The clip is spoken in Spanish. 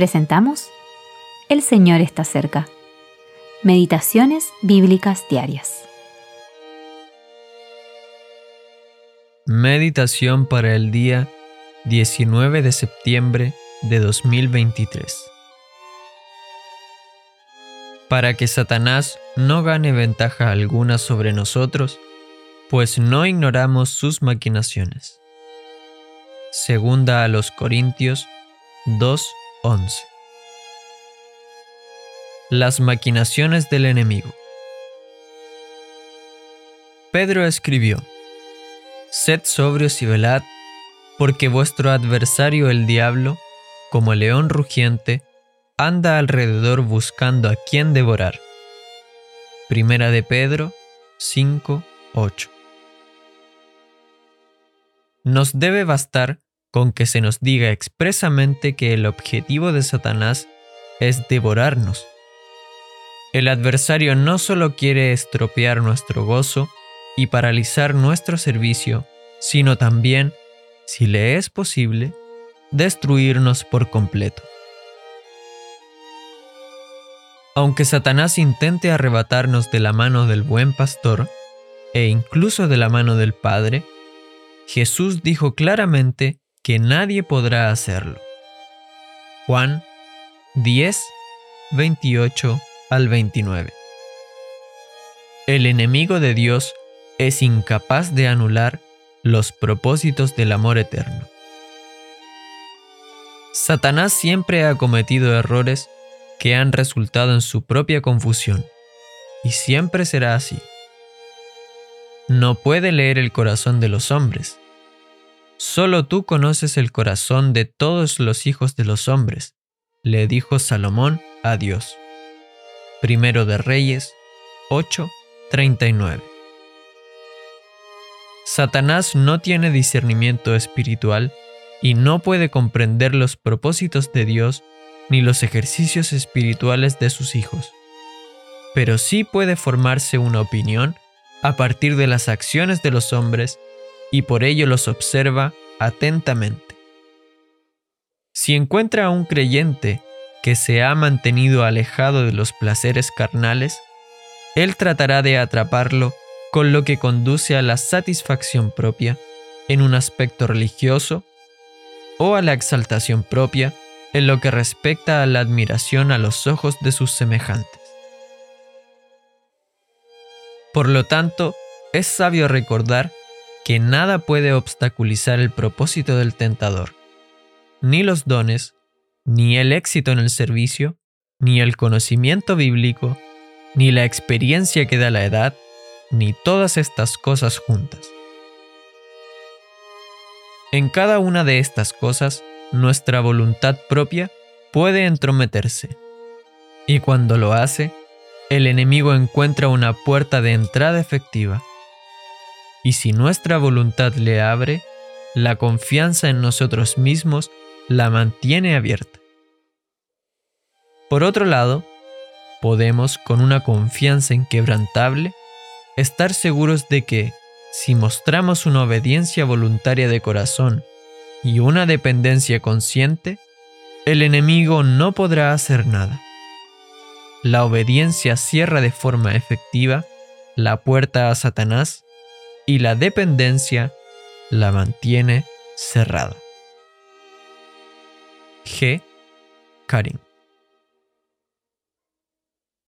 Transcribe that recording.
presentamos El Señor está cerca. Meditaciones Bíblicas Diarias. Meditación para el día 19 de septiembre de 2023. Para que Satanás no gane ventaja alguna sobre nosotros, pues no ignoramos sus maquinaciones. Segunda a los Corintios 2:11. Las maquinaciones del enemigo. Pedro escribió, Sed sobrios y velad, porque vuestro adversario el diablo, como león rugiente, anda alrededor buscando a quien devorar. Primera de Pedro 5, 8. Nos debe bastar con que se nos diga expresamente que el objetivo de Satanás es devorarnos. El adversario no solo quiere estropear nuestro gozo y paralizar nuestro servicio, sino también, si le es posible, destruirnos por completo. Aunque Satanás intente arrebatarnos de la mano del buen pastor, e incluso de la mano del Padre, Jesús dijo claramente que nadie podrá hacerlo. Juan 10, 28 al 29. El enemigo de Dios es incapaz de anular los propósitos del amor eterno. Satanás siempre ha cometido errores que han resultado en su propia confusión, y siempre será así. No puede leer el corazón de los hombres, Solo tú conoces el corazón de todos los hijos de los hombres, le dijo Salomón a Dios. Primero de Reyes 8:39. Satanás no tiene discernimiento espiritual y no puede comprender los propósitos de Dios ni los ejercicios espirituales de sus hijos. Pero sí puede formarse una opinión a partir de las acciones de los hombres y por ello los observa atentamente. Si encuentra a un creyente que se ha mantenido alejado de los placeres carnales, él tratará de atraparlo con lo que conduce a la satisfacción propia en un aspecto religioso o a la exaltación propia en lo que respecta a la admiración a los ojos de sus semejantes. Por lo tanto, es sabio recordar que nada puede obstaculizar el propósito del tentador, ni los dones, ni el éxito en el servicio, ni el conocimiento bíblico, ni la experiencia que da la edad, ni todas estas cosas juntas. En cada una de estas cosas, nuestra voluntad propia puede entrometerse, y cuando lo hace, el enemigo encuentra una puerta de entrada efectiva y si nuestra voluntad le abre, la confianza en nosotros mismos la mantiene abierta. Por otro lado, podemos, con una confianza inquebrantable, estar seguros de que, si mostramos una obediencia voluntaria de corazón y una dependencia consciente, el enemigo no podrá hacer nada. La obediencia cierra de forma efectiva la puerta a Satanás y la dependencia la mantiene cerrada. G. Karim